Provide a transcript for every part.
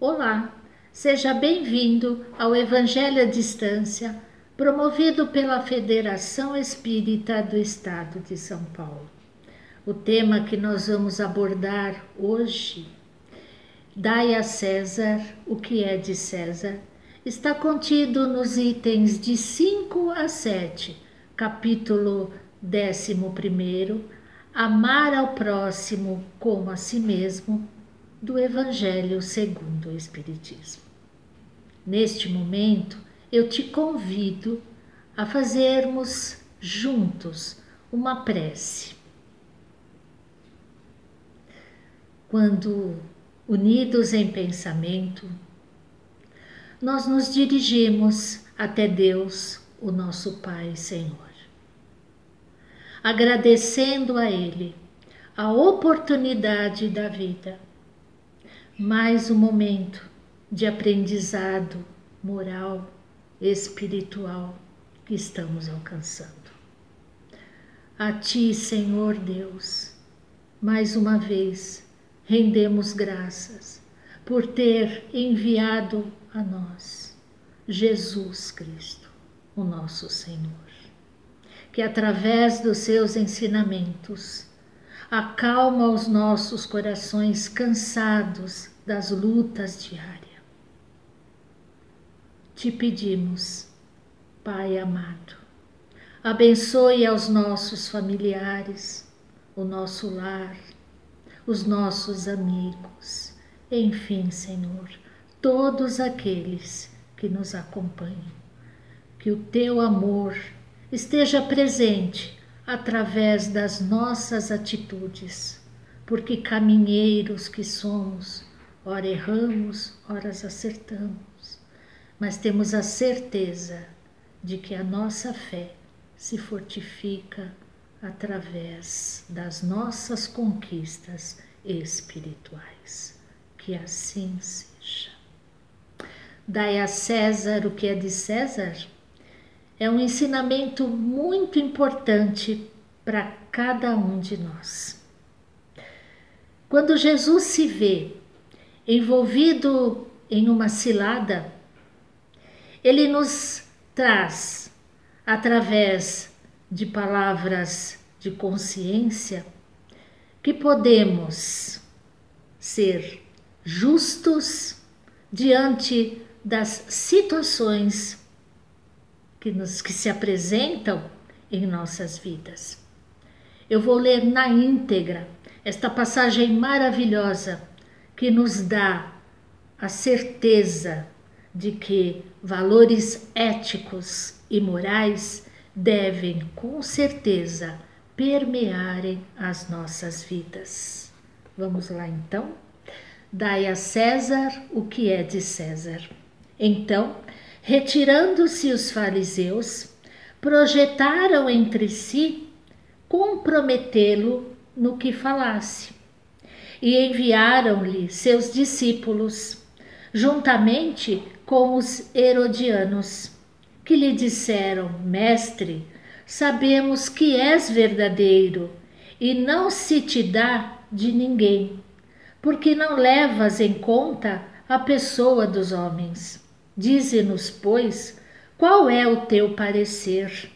Olá, seja bem-vindo ao Evangelho à Distância, promovido pela Federação Espírita do Estado de São Paulo. O tema que nós vamos abordar hoje, Dai a César o que é de César, está contido nos itens de 5 a 7, capítulo 11, Amar ao próximo como a si mesmo, do Evangelho segundo o Espiritismo. Neste momento, eu te convido a fazermos juntos uma prece. Quando unidos em pensamento, nós nos dirigimos até Deus, o nosso Pai Senhor, agradecendo a Ele a oportunidade da vida mais um momento de aprendizado moral, espiritual que estamos alcançando. A Ti, Senhor Deus, mais uma vez rendemos graças por ter enviado a nós Jesus Cristo, o nosso Senhor, que através dos seus ensinamentos acalma os nossos corações cansados das lutas diárias. Te pedimos, Pai amado, abençoe aos nossos familiares, o nosso lar, os nossos amigos, enfim, Senhor, todos aqueles que nos acompanham. Que o teu amor esteja presente através das nossas atitudes, porque caminheiros que somos, ora erramos, ora acertamos, mas temos a certeza de que a nossa fé se fortifica através das nossas conquistas espirituais. Que assim seja. Dai a César o que é de César é um ensinamento muito importante para cada um de nós. Quando Jesus se vê envolvido em uma cilada, ele nos traz, através de palavras de consciência, que podemos ser justos diante das situações que, nos, que se apresentam em nossas vidas. Eu vou ler na íntegra esta passagem maravilhosa que nos dá a certeza de que valores éticos e morais devem com certeza permearem as nossas vidas. Vamos lá então? Dai a César o que é de César. Então, retirando-se os fariseus, projetaram entre si comprometê-lo no que falasse e enviaram-lhe seus discípulos, juntamente com os herodianos, que lhe disseram: Mestre, sabemos que és verdadeiro e não se te dá de ninguém, porque não levas em conta a pessoa dos homens. Dize-nos, pois, qual é o teu parecer?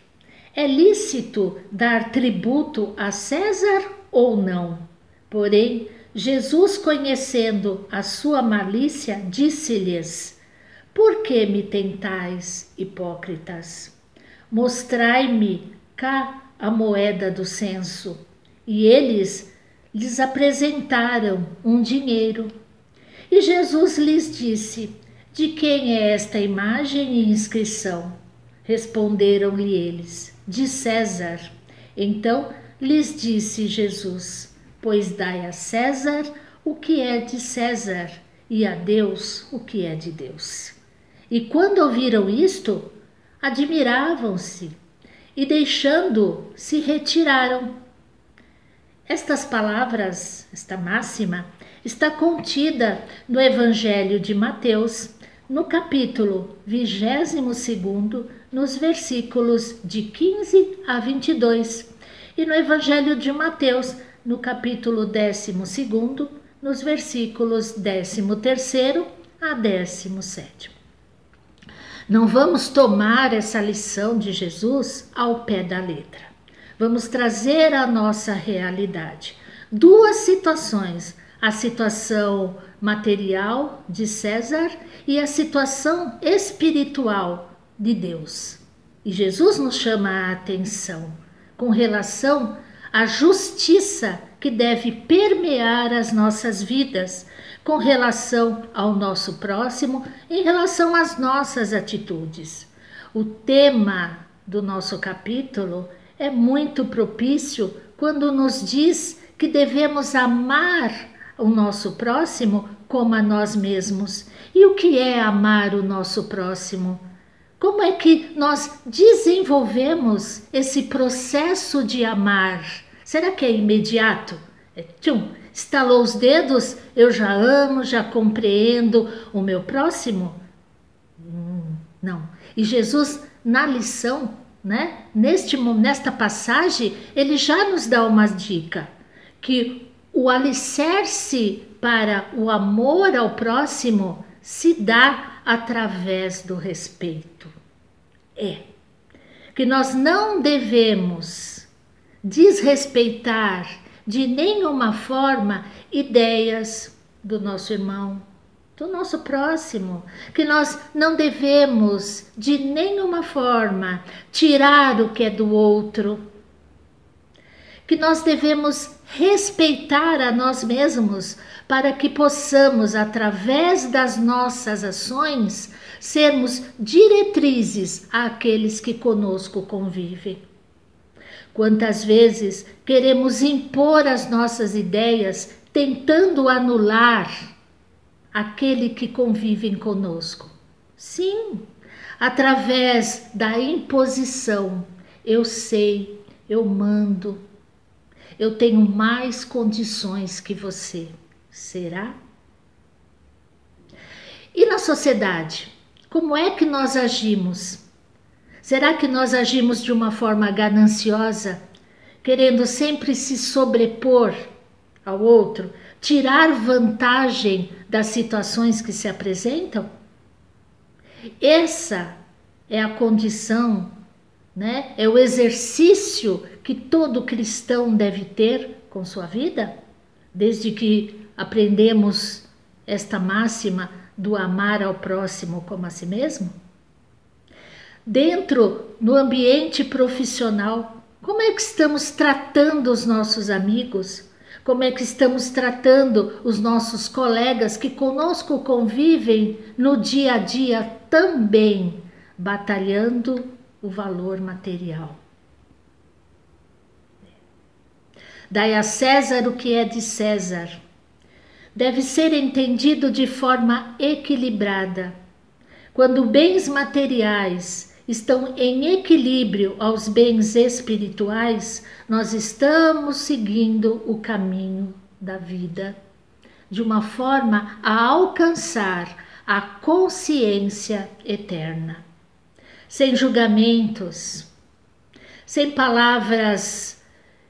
É lícito dar tributo a César ou não? Porém, Jesus, conhecendo a sua malícia, disse-lhes: Por que me tentais, hipócritas? Mostrai-me cá a moeda do censo. E eles lhes apresentaram um dinheiro. E Jesus lhes disse: De quem é esta imagem e inscrição? Responderam-lhe eles: De César. Então lhes disse Jesus: pois dai a César o que é de César e a Deus o que é de Deus. E quando ouviram isto, admiravam-se e, deixando, se retiraram. Estas palavras, esta máxima, está contida no Evangelho de Mateus, no capítulo 22, nos versículos de 15 a 22, e no Evangelho de Mateus, no capítulo 12, nos versículos 13 a décimo sétimo. Não vamos tomar essa lição de Jesus ao pé da letra. Vamos trazer a nossa realidade. Duas situações: a situação material de César e a situação espiritual de Deus. E Jesus nos chama a atenção com relação à justiça que deve permear as nossas vidas, com relação ao nosso próximo, em relação às nossas atitudes. O tema do nosso capítulo é muito propício quando nos diz que devemos amar o nosso próximo como a nós mesmos. E o que é amar o nosso próximo? Como é que nós desenvolvemos esse processo de amar? Será que é imediato? É, tchum, estalou os dedos, eu já amo, já compreendo o meu próximo? Hum, não. E Jesus, na lição, né, neste, nesta passagem, ele já nos dá uma dica: que o alicerce para o amor ao próximo se dá através do respeito. É. Que nós não devemos desrespeitar de nenhuma forma ideias do nosso irmão, do nosso próximo, que nós não devemos de nenhuma forma tirar o que é do outro, que nós devemos respeitar a nós mesmos para que possamos, através das nossas ações, sermos diretrizes àqueles que conosco convivem. Quantas vezes queremos impor as nossas ideias tentando anular aquele que convive conosco? Sim, através da imposição. Eu sei, eu mando, eu tenho mais condições que você. Será? E na sociedade, como é que nós agimos? Será que nós agimos de uma forma gananciosa, querendo sempre se sobrepor ao outro, tirar vantagem das situações que se apresentam? Essa é a condição, né? É o exercício que todo cristão deve ter com sua vida, desde que aprendemos esta máxima do amar ao próximo como a si mesmo? Dentro, no ambiente profissional, como é que estamos tratando os nossos amigos? Como é que estamos tratando os nossos colegas que conosco convivem no dia a dia também, batalhando o valor material? Dai a César o que é de César deve ser entendido de forma equilibrada. Quando bens materiais estão em equilíbrio aos bens espirituais, nós estamos seguindo o caminho da vida, de uma forma a alcançar a consciência eterna. Sem julgamentos, sem palavras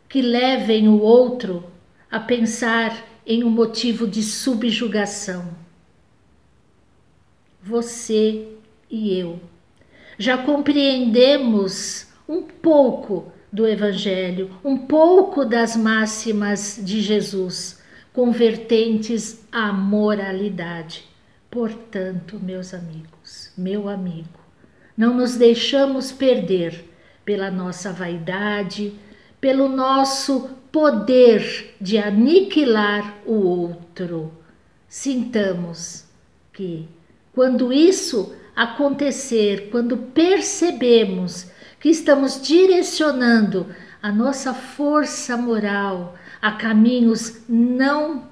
que levem o outro a pensar em um motivo de subjugação. Você e eu já compreendemos um pouco do Evangelho, um pouco das máximas de Jesus, convertentes à moralidade. Portanto, meus amigos, meu amigo, não nos deixamos perder pela nossa vaidade, pelo nosso poder de aniquilar o outro. Sintamos que, quando isso acontecer, quando percebemos que estamos direcionando a nossa força moral a caminhos não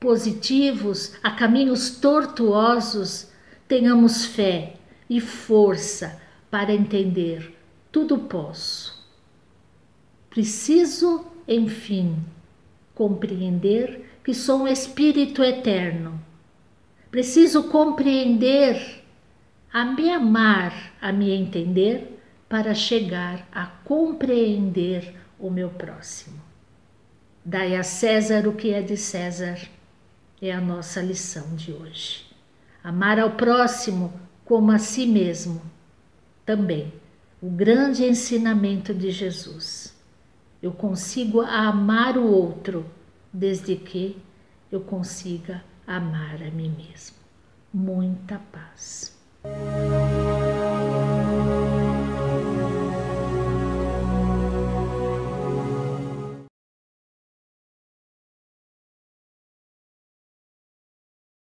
positivos, a caminhos tortuosos, tenhamos fé e força para entender: tudo posso. Preciso enfim, compreender que sou um espírito eterno. Preciso compreender, a me amar, a me entender, para chegar a compreender o meu próximo. Dai a César o que é de César, é a nossa lição de hoje. Amar ao próximo como a si mesmo. Também o grande ensinamento de Jesus. Eu consigo amar o outro desde que eu consiga amar a mim mesmo. Muita paz.